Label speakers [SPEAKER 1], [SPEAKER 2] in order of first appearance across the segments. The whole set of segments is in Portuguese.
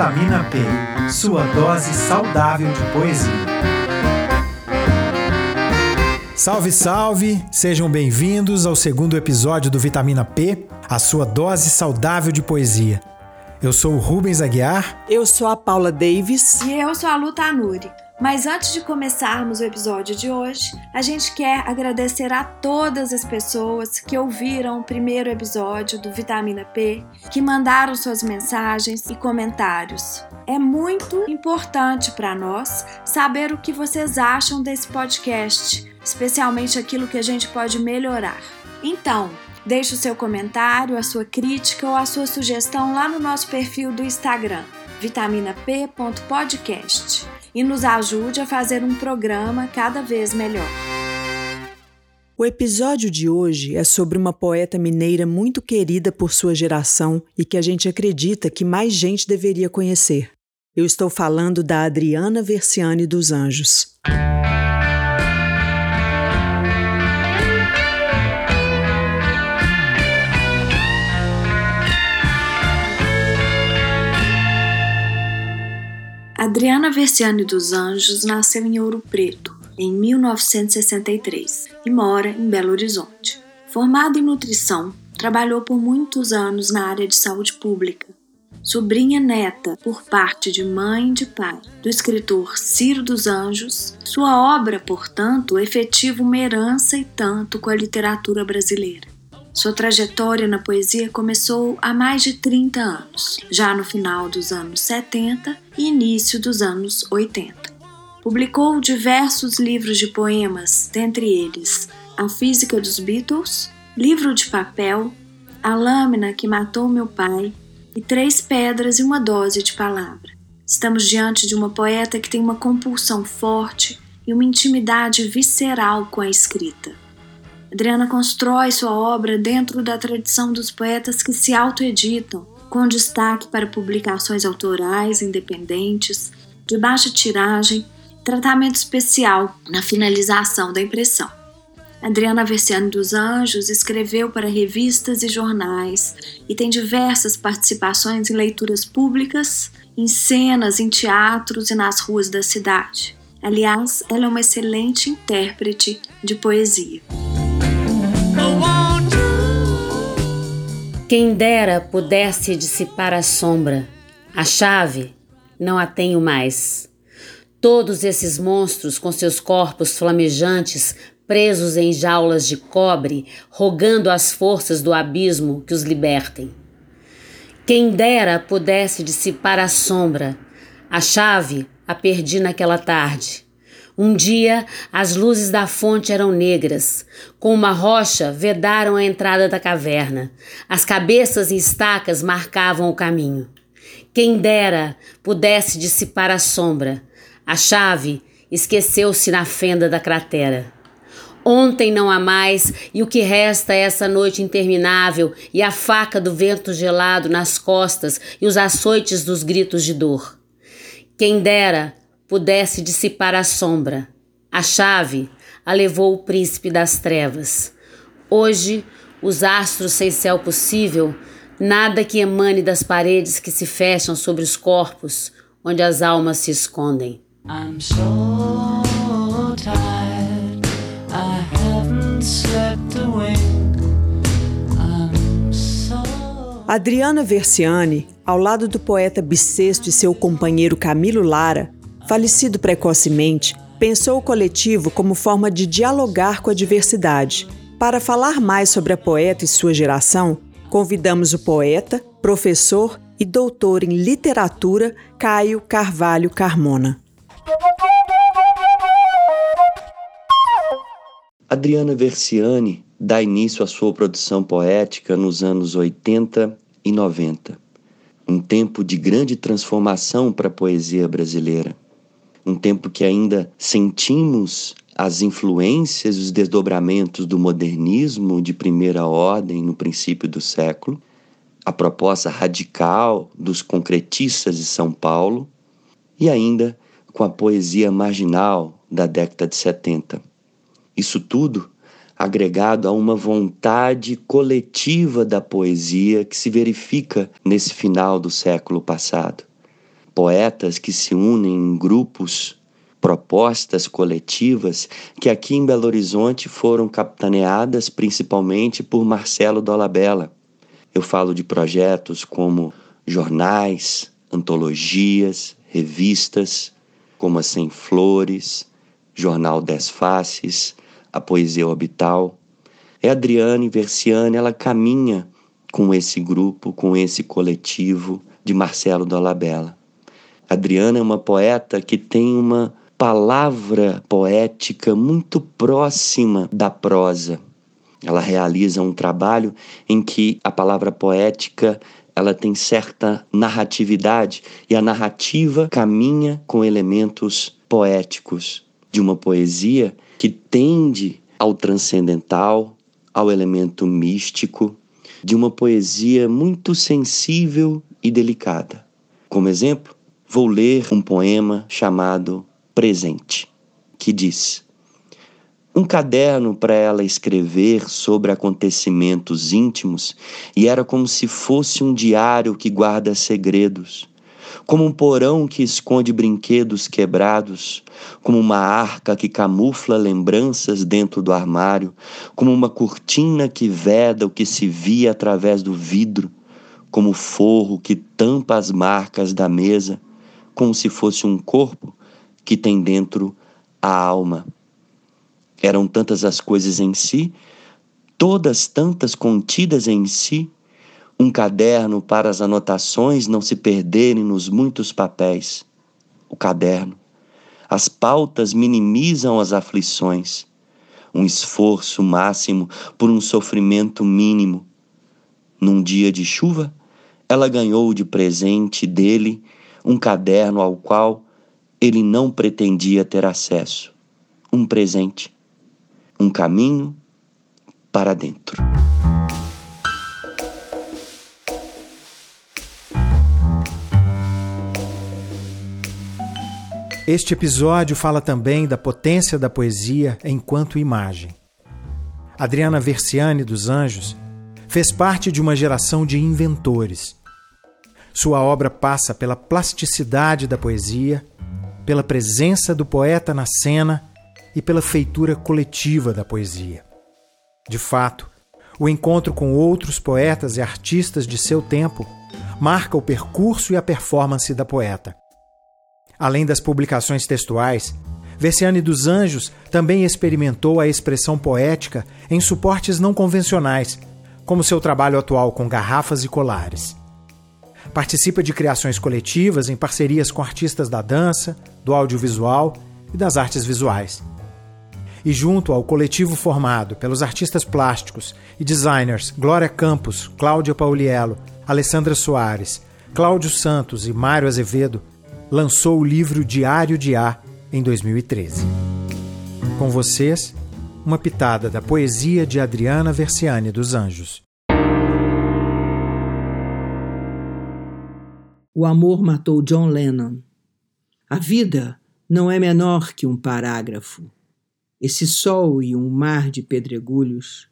[SPEAKER 1] Vitamina P, sua dose saudável de poesia. Salve, salve! Sejam bem-vindos ao segundo episódio do Vitamina P, a sua dose saudável de poesia. Eu sou o Rubens Aguiar.
[SPEAKER 2] Eu sou a Paula Davis.
[SPEAKER 3] E eu sou a Luta Anuri. Mas antes de começarmos o episódio de hoje, a gente quer agradecer a todas as pessoas que ouviram o primeiro episódio do Vitamina P, que mandaram suas mensagens e comentários. É muito importante para nós saber o que vocês acham desse podcast, especialmente aquilo que a gente pode melhorar. Então, deixe o seu comentário, a sua crítica ou a sua sugestão lá no nosso perfil do Instagram, vitaminap.podcast e nos ajude a fazer um programa cada vez melhor.
[SPEAKER 2] O episódio de hoje é sobre uma poeta mineira muito querida por sua geração e que a gente acredita que mais gente deveria conhecer. Eu estou falando da Adriana Versiani dos Anjos.
[SPEAKER 3] Adriana Versiani dos Anjos nasceu em Ouro Preto, em 1963, e mora em Belo Horizonte. Formada em nutrição, trabalhou por muitos anos na área de saúde pública. Sobrinha neta, por parte de mãe e de pai, do escritor Ciro dos Anjos, sua obra, portanto, efetiva uma herança e tanto com a literatura brasileira. Sua trajetória na poesia começou há mais de 30 anos, já no final dos anos 70 e início dos anos 80. Publicou diversos livros de poemas, dentre eles A Física dos Beatles, Livro de Papel, A Lâmina que Matou Meu Pai e Três Pedras e uma Dose de Palavra. Estamos diante de uma poeta que tem uma compulsão forte e uma intimidade visceral com a escrita. Adriana constrói sua obra dentro da tradição dos poetas que se autoeditam, com destaque para publicações autorais independentes, de baixa tiragem, tratamento especial na finalização da impressão. Adriana Versiani dos Anjos escreveu para revistas e jornais e tem diversas participações em leituras públicas, em cenas, em teatros e nas ruas da cidade. Aliás, ela é uma excelente intérprete de poesia.
[SPEAKER 4] Quem dera pudesse dissipar a sombra, a chave, não a tenho mais. Todos esses monstros com seus corpos flamejantes, presos em jaulas de cobre, rogando às forças do abismo que os libertem. Quem dera pudesse dissipar a sombra, a chave a perdi naquela tarde. Um dia, as luzes da fonte eram negras. Com uma rocha, vedaram a entrada da caverna. As cabeças e estacas marcavam o caminho. Quem dera pudesse dissipar a sombra. A chave esqueceu-se na fenda da cratera. Ontem não há mais, e o que resta é essa noite interminável e a faca do vento gelado nas costas e os açoites dos gritos de dor. Quem dera pudesse dissipar a sombra. A chave a levou o príncipe das trevas. Hoje, os astros sem céu possível, nada que emane das paredes que se fecham sobre os corpos, onde as almas se escondem. I'm so tired, I haven't slept
[SPEAKER 2] a. Adriana Versiani, ao lado do poeta bissexto e seu companheiro Camilo Lara, falecido precocemente, pensou o coletivo como forma de dialogar com a diversidade. Para falar mais sobre a poeta e sua geração, convidamos o poeta, professor e doutor em literatura Caio Carvalho Carmona.
[SPEAKER 5] Adriana Versiani dá início à sua produção poética nos anos 80 e 90, um tempo de grande transformação para a poesia brasileira um tempo que ainda sentimos as influências, os desdobramentos do modernismo de primeira ordem no princípio do século, a proposta radical dos concretistas de São Paulo e ainda com a poesia marginal da década de 70. Isso tudo agregado a uma vontade coletiva da poesia que se verifica nesse final do século passado poetas que se unem em grupos, propostas coletivas, que aqui em Belo Horizonte foram capitaneadas principalmente por Marcelo Dolabella. Eu falo de projetos como jornais, antologias, revistas, como a Sem Flores, Jornal Dez Faces, a Poesia Orbital. É Adriane Versiane, ela caminha com esse grupo, com esse coletivo de Marcelo Dolabella. Adriana é uma poeta que tem uma palavra poética muito próxima da prosa. Ela realiza um trabalho em que a palavra poética ela tem certa narratividade e a narrativa caminha com elementos poéticos de uma poesia que tende ao transcendental, ao elemento místico, de uma poesia muito sensível e delicada. Como exemplo, vou ler um poema chamado Presente, que diz: um caderno para ela escrever sobre acontecimentos íntimos e era como se fosse um diário que guarda segredos, como um porão que esconde brinquedos quebrados, como uma arca que camufla lembranças dentro do armário, como uma cortina que veda o que se via através do vidro, como forro que tampa as marcas da mesa, como se fosse um corpo que tem dentro a alma. Eram tantas as coisas em si, todas tantas contidas em si, um caderno para as anotações não se perderem nos muitos papéis. O caderno. As pautas minimizam as aflições. Um esforço máximo por um sofrimento mínimo. Num dia de chuva, ela ganhou de presente dele um caderno ao qual ele não pretendia ter acesso. Um presente um caminho para dentro.
[SPEAKER 1] Este episódio fala também da potência da poesia enquanto imagem. Adriana Versiani dos Anjos fez parte de uma geração de inventores. Sua obra passa pela plasticidade da poesia, pela presença do poeta na cena e pela feitura coletiva da poesia. De fato, o encontro com outros poetas e artistas de seu tempo marca o percurso e a performance da poeta. Além das publicações textuais, Versiane dos Anjos também experimentou a expressão poética em suportes não convencionais, como seu trabalho atual com garrafas e colares. Participa de criações coletivas em parcerias com artistas da dança, do audiovisual e das artes visuais e junto ao coletivo formado pelos artistas plásticos e designers Glória Campos, Cláudia Pauliello, Alessandra Soares, Cláudio Santos e Mário Azevedo, lançou o livro Diário de A em 2013. Com vocês, uma pitada da poesia de Adriana Versiani dos Anjos.
[SPEAKER 6] O amor matou John Lennon. A vida não é menor que um parágrafo esse sol e um mar de pedregulhos.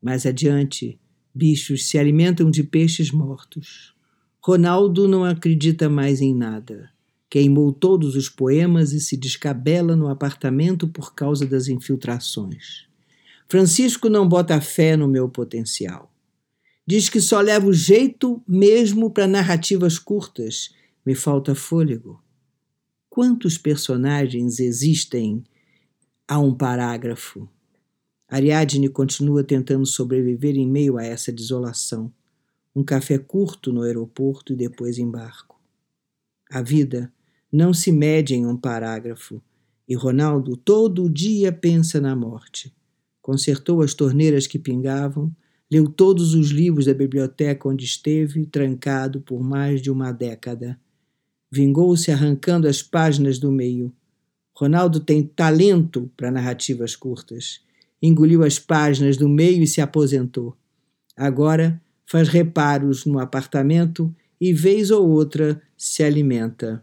[SPEAKER 6] Mais adiante, bichos se alimentam de peixes mortos. Ronaldo não acredita mais em nada. Queimou todos os poemas e se descabela no apartamento por causa das infiltrações. Francisco não bota fé no meu potencial. Diz que só levo jeito mesmo para narrativas curtas. Me falta fôlego. Quantos personagens existem Há um parágrafo. Ariadne continua tentando sobreviver em meio a essa desolação. Um café curto no aeroporto e depois embarco. A vida não se mede em um parágrafo, e Ronaldo todo dia pensa na morte. Consertou as torneiras que pingavam, leu todos os livros da biblioteca onde esteve, trancado por mais de uma década. Vingou-se arrancando as páginas do meio. Ronaldo tem talento para narrativas curtas. Engoliu as páginas do meio e se aposentou. Agora faz reparos no apartamento e, vez ou outra, se alimenta.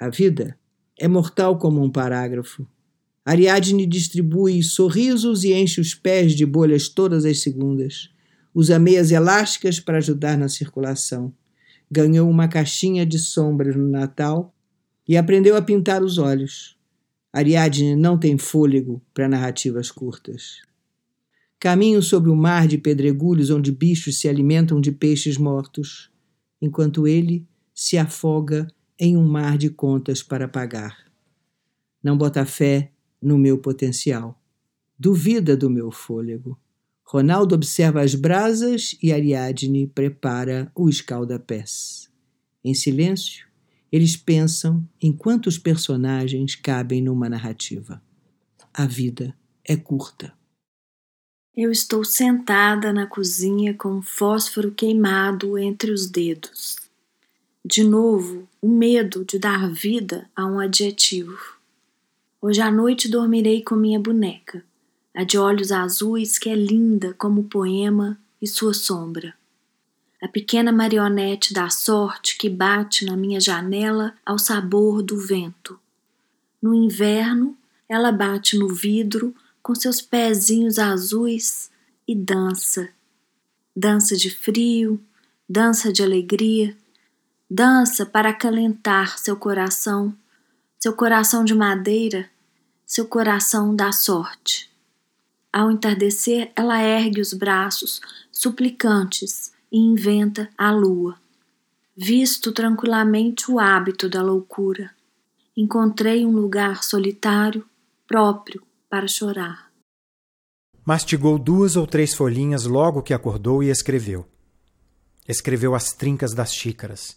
[SPEAKER 6] A vida é mortal como um parágrafo. Ariadne distribui sorrisos e enche os pés de bolhas todas as segundas. Usa meias elásticas para ajudar na circulação. ganhou uma caixinha de sombras no Natal e aprendeu a pintar os olhos. Ariadne não tem fôlego para narrativas curtas. Caminho sobre o mar de pedregulhos onde bichos se alimentam de peixes mortos, enquanto ele se afoga em um mar de contas para pagar. Não bota fé no meu potencial. Duvida do meu fôlego. Ronaldo observa as brasas e Ariadne prepara o escalda-pés. Em silêncio, eles pensam em quantos personagens cabem numa narrativa. A vida é curta.
[SPEAKER 3] Eu estou sentada na cozinha com um fósforo queimado entre os dedos. De novo, o medo de dar vida a um adjetivo. Hoje à noite dormirei com minha boneca, a de olhos azuis que é linda como o poema e sua sombra. A pequena marionete da sorte que bate na minha janela ao sabor do vento. No inverno, ela bate no vidro com seus pezinhos azuis e dança. Dança de frio, dança de alegria, dança para acalentar seu coração, seu coração de madeira, seu coração da sorte. Ao entardecer, ela ergue os braços, suplicantes, e inventa a lua. Visto tranquilamente o hábito da loucura, encontrei um lugar solitário, próprio para chorar.
[SPEAKER 1] Mastigou duas ou três folhinhas logo que acordou e escreveu. Escreveu as trincas das xícaras.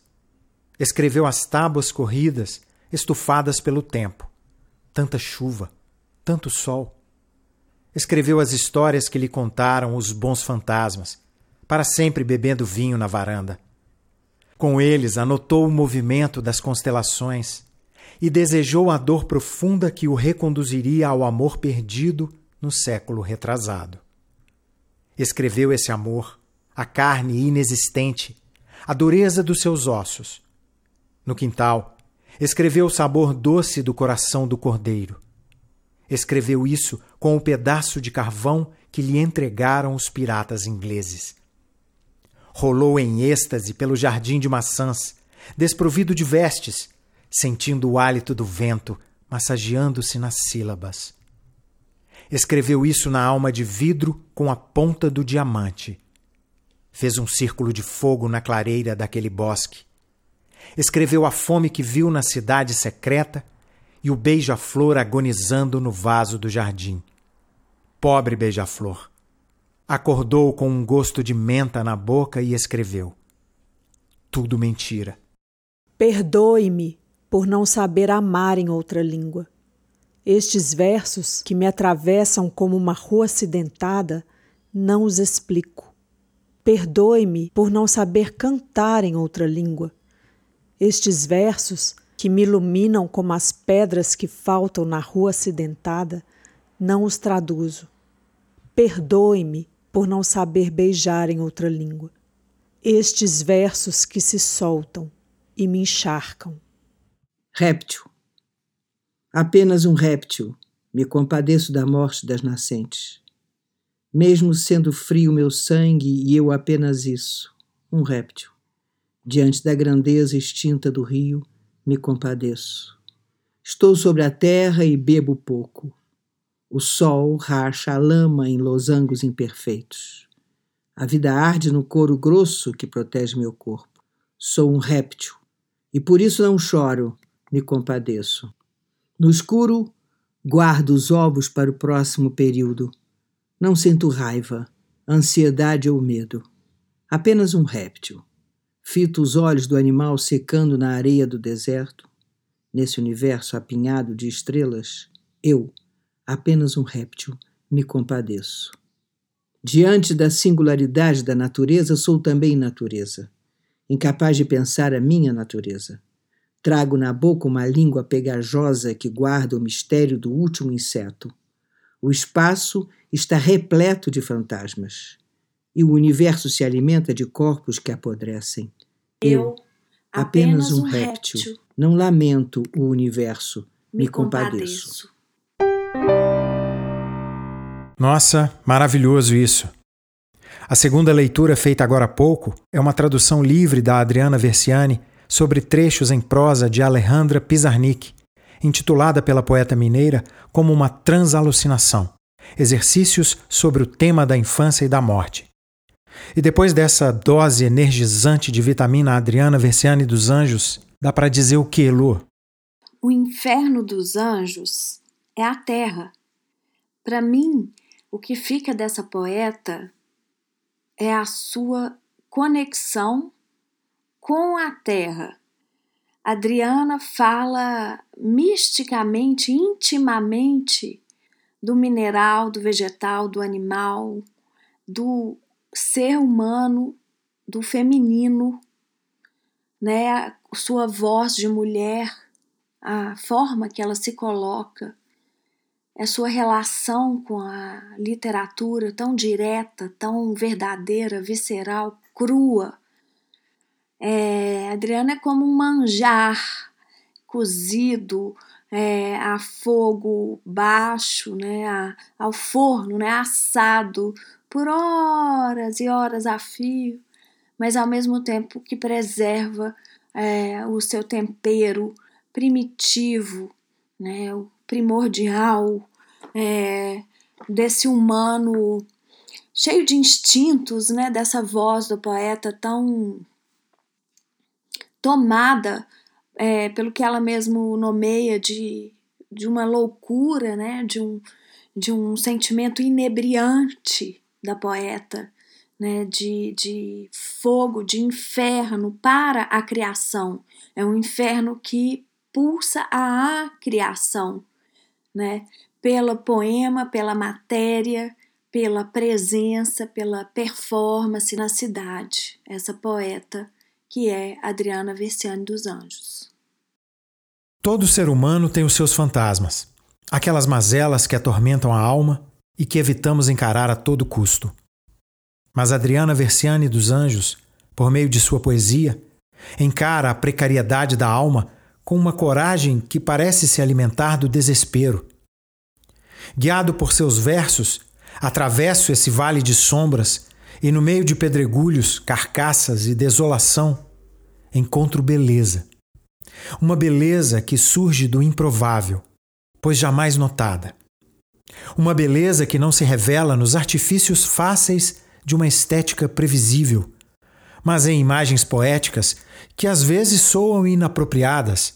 [SPEAKER 1] Escreveu as tábuas corridas, estufadas pelo tempo. Tanta chuva, tanto sol. Escreveu as histórias que lhe contaram os bons fantasmas, para sempre bebendo vinho na varanda. Com eles anotou o movimento das constelações e desejou a dor profunda que o reconduziria ao amor perdido no século retrasado. Escreveu esse amor, a carne inexistente, a dureza dos seus ossos. No quintal, escreveu o sabor doce do coração do cordeiro. Escreveu isso com o pedaço de carvão que lhe entregaram os piratas ingleses. Rolou em êxtase pelo jardim de maçãs, desprovido de vestes, sentindo o hálito do vento massageando-se nas sílabas. Escreveu isso na alma de vidro com a ponta do diamante. Fez um círculo de fogo na clareira daquele bosque. Escreveu a fome que viu na cidade secreta e o beija-flor agonizando no vaso do jardim. Pobre beija-flor. Acordou com um gosto de menta na boca e escreveu: Tudo mentira.
[SPEAKER 2] Perdoe-me por não saber amar em outra língua. Estes versos que me atravessam como uma rua acidentada, não os explico. Perdoe-me por não saber cantar em outra língua. Estes versos que me iluminam como as pedras que faltam na rua acidentada, não os traduzo. Perdoe-me por não saber beijar em outra língua. Estes versos que se soltam e me encharcam.
[SPEAKER 6] Réptil. Apenas um réptil. Me compadeço da morte das nascentes. Mesmo sendo frio meu sangue e eu apenas isso, um réptil. Diante da grandeza extinta do rio, me compadeço. Estou sobre a terra e bebo pouco. O sol racha a lama em losangos imperfeitos. A vida arde no couro grosso que protege meu corpo. Sou um réptil e por isso não choro, me compadeço. No escuro, guardo os ovos para o próximo período. Não sinto raiva, ansiedade ou medo. Apenas um réptil. Fito os olhos do animal secando na areia do deserto. Nesse universo apinhado de estrelas, eu, apenas um réptil, me compadeço. Diante da singularidade da natureza, sou também natureza, incapaz de pensar a minha natureza. Trago na boca uma língua pegajosa que guarda o mistério do último inseto. O espaço está repleto de fantasmas e o universo se alimenta de corpos que apodrecem.
[SPEAKER 3] Eu, apenas um réptil,
[SPEAKER 6] não lamento o universo, me, me compadeço.
[SPEAKER 1] Nossa, maravilhoso isso. A segunda leitura, feita agora há pouco, é uma tradução livre da Adriana Versiani sobre trechos em prosa de Alejandra Pizarnik, intitulada pela poeta mineira como uma transalucinação exercícios sobre o tema da infância e da morte. E depois dessa dose energizante de vitamina Adriana Versiani dos Anjos, dá para dizer o que, Lu?
[SPEAKER 3] O inferno dos anjos é a terra. Para mim, o que fica dessa poeta é a sua conexão com a terra. Adriana fala misticamente, intimamente do mineral, do vegetal, do animal, do ser humano, do feminino, né? Sua voz de mulher, a forma que ela se coloca, a sua relação com a literatura tão direta, tão verdadeira, visceral, crua. É, Adriana é como um manjar cozido, é, a fogo baixo, né, a, ao forno, né, assado por horas e horas a fio, mas ao mesmo tempo que preserva é, o seu tempero primitivo, né, o primordial é, desse humano cheio de instintos, né, dessa voz do poeta tão tomada é, pelo que ela mesmo nomeia de, de uma loucura, né? de, um, de um sentimento inebriante da poeta, né? de, de fogo, de inferno para a criação. É um inferno que pulsa a criação, né? pelo poema, pela matéria, pela presença, pela performance na cidade. Essa poeta que é Adriana Versiani dos Anjos.
[SPEAKER 1] Todo ser humano tem os seus fantasmas, aquelas mazelas que atormentam a alma e que evitamos encarar a todo custo. Mas Adriana Versiani dos Anjos, por meio de sua poesia, encara a precariedade da alma com uma coragem que parece se alimentar do desespero. Guiado por seus versos, atravesso esse vale de sombras e, no meio de pedregulhos, carcaças e desolação, encontro beleza. Uma beleza que surge do improvável, pois jamais notada. Uma beleza que não se revela nos artifícios fáceis de uma estética previsível, mas em imagens poéticas que às vezes soam inapropriadas,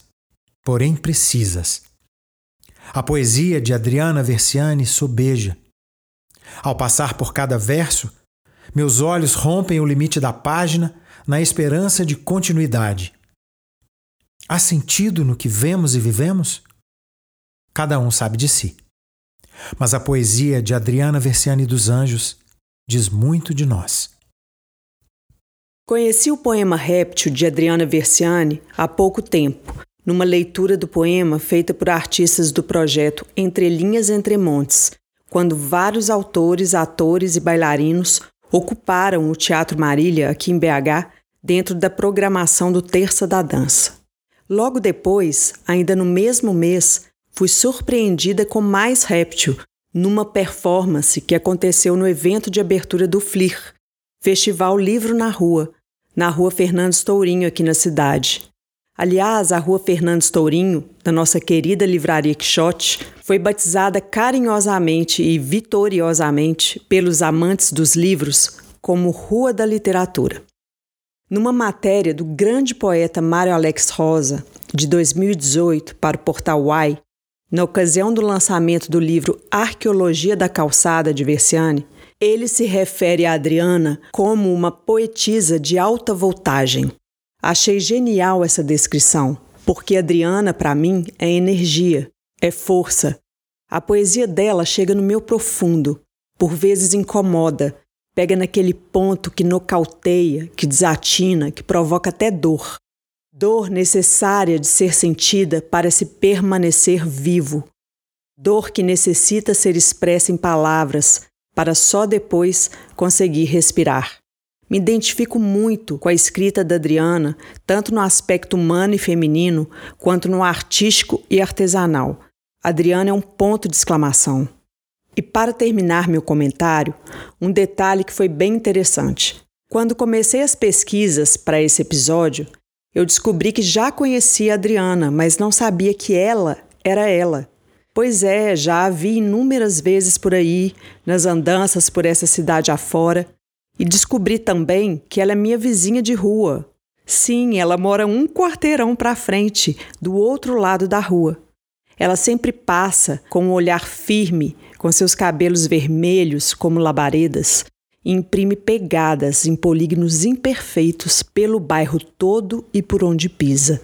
[SPEAKER 1] porém precisas. A poesia de Adriana Versiani sobeja. Ao passar por cada verso, meus olhos rompem o limite da página na esperança de continuidade. Há sentido no que vemos e vivemos? Cada um sabe de si. Mas a poesia de Adriana Versiani dos Anjos diz muito de nós.
[SPEAKER 2] Conheci o poema Réptil de Adriana Versiani há pouco tempo, numa leitura do poema feita por artistas do projeto Entre Linhas Entre Montes, quando vários autores, atores e bailarinos ocuparam o Teatro Marília, aqui em BH, dentro da programação do Terça da Dança. Logo depois, ainda no mesmo mês, fui surpreendida com mais réptil numa performance que aconteceu no evento de abertura do FLIR, Festival Livro na Rua, na Rua Fernandes Tourinho, aqui na cidade. Aliás, a Rua Fernandes Tourinho, da nossa querida livraria Quixote, foi batizada carinhosamente e vitoriosamente pelos amantes dos livros como Rua da Literatura. Numa matéria do grande poeta Mário Alex Rosa, de 2018, para o portal Y, na ocasião do lançamento do livro Arqueologia da Calçada de Versiani, ele se refere a Adriana como uma poetisa de alta voltagem. Achei genial essa descrição, porque Adriana, para mim, é energia, é força. A poesia dela chega no meu profundo, por vezes incomoda, pega naquele ponto que nocauteia, que desatina, que provoca até dor. Dor necessária de ser sentida para se permanecer vivo. Dor que necessita ser expressa em palavras para só depois conseguir respirar. Me identifico muito com a escrita da Adriana, tanto no aspecto humano e feminino, quanto no artístico e artesanal. Adriana é um ponto de exclamação. E para terminar meu comentário, um detalhe que foi bem interessante. Quando comecei as pesquisas para esse episódio, eu descobri que já conhecia a Adriana, mas não sabia que ela era ela. Pois é, já a vi inúmeras vezes por aí, nas andanças por essa cidade afora, e descobri também que ela é minha vizinha de rua. Sim, ela mora um quarteirão para frente, do outro lado da rua. Ela sempre passa com um olhar firme, com seus cabelos vermelhos como labaredas, e imprime pegadas em polígonos imperfeitos pelo bairro todo e por onde pisa.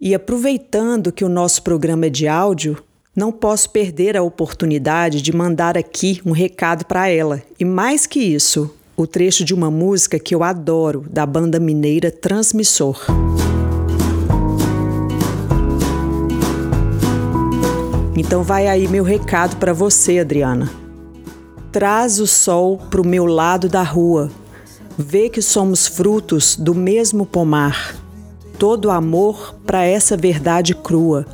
[SPEAKER 2] E aproveitando que o nosso programa é de áudio, não posso perder a oportunidade de mandar aqui um recado para ela. E mais que isso, o trecho de uma música que eu adoro, da banda mineira Transmissor. Então vai aí meu recado para você, Adriana. Traz o sol para o meu lado da rua. Vê que somos frutos do mesmo pomar. Todo amor para essa verdade crua.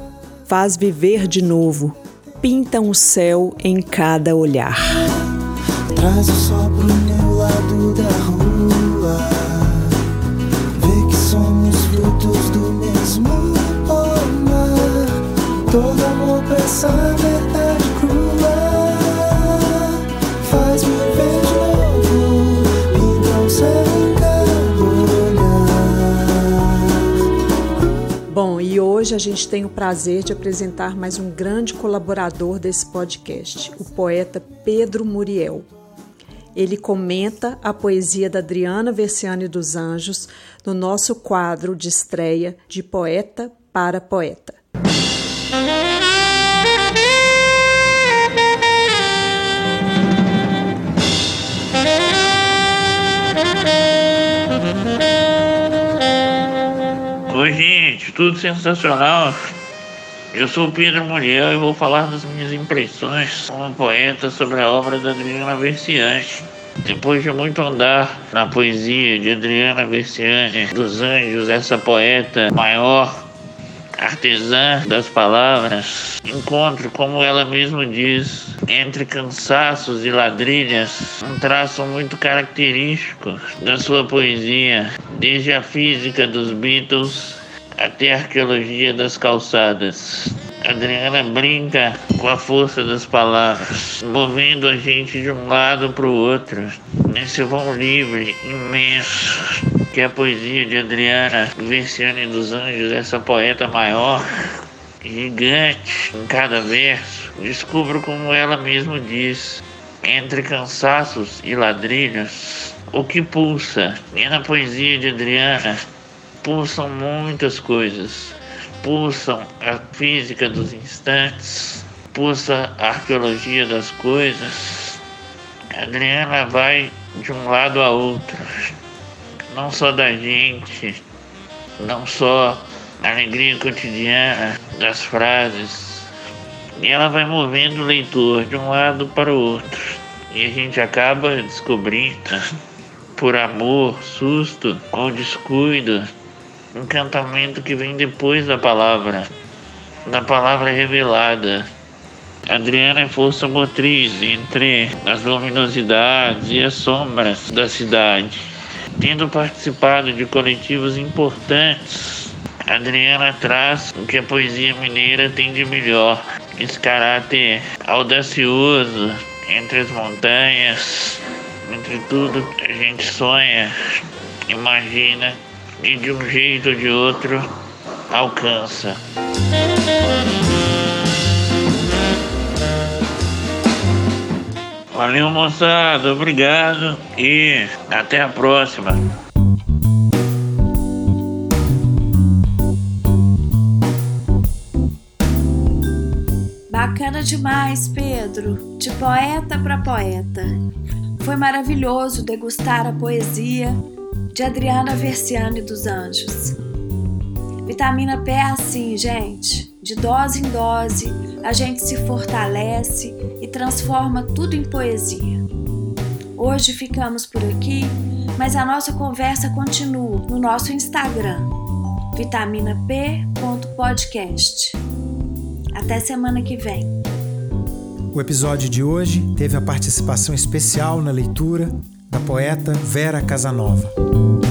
[SPEAKER 2] Faz viver de novo. Pinta um céu em cada olhar.
[SPEAKER 7] Traz o sol pro meu lado da rua.
[SPEAKER 2] Gente tem o prazer de apresentar mais um grande colaborador desse podcast, o poeta Pedro Muriel. Ele comenta a poesia da Adriana Versiani dos Anjos no nosso quadro de estreia de Poeta para Poeta.
[SPEAKER 8] Tudo sensacional. Eu sou Pedro Muriel e vou falar das minhas impressões como poeta sobre a obra da Adriana Versiani. Depois de muito andar na poesia de Adriana Versiani dos Anjos, essa poeta maior, artesã das palavras, encontro, como ela mesma diz, entre cansaços e ladrilhas, um traço muito característico da sua poesia, desde a física dos Beatles até a arqueologia das calçadas. Adriana brinca com a força das palavras, movendo a gente de um lado para o outro, nesse vão livre imenso que é a poesia de Adriana Versiani dos Anjos, essa poeta maior, gigante em cada verso. Descubro como ela mesma diz, entre cansaços e ladrilhos, o que pulsa. E na poesia de Adriana pulsam muitas coisas. Pulsam a física dos instantes, pulsa a arqueologia das coisas. A Adriana vai de um lado a outro, não só da gente, não só a alegria cotidiana das frases. E ela vai movendo o leitor de um lado para o outro. E a gente acaba descobrindo, por amor, susto ou descuido, encantamento que vem depois da palavra, da palavra revelada. Adriana é força motriz entre as luminosidades e as sombras da cidade. Tendo participado de coletivos importantes, Adriana traz o que a poesia mineira tem de melhor: esse caráter audacioso entre as montanhas, entre tudo que a gente sonha, imagina e de um jeito ou de outro alcança. Valeu, moçada, obrigado e até a próxima.
[SPEAKER 3] Bacana demais, Pedro. De poeta para poeta. Foi maravilhoso degustar a poesia de Adriana Versiani dos Anjos. Vitamina P é assim, gente. De dose em dose, a gente se fortalece e transforma tudo em poesia. Hoje ficamos por aqui, mas a nossa conversa continua no nosso Instagram, vitaminap.podcast. Até semana que vem.
[SPEAKER 1] O episódio de hoje teve a participação especial na leitura da poeta Vera Casanova.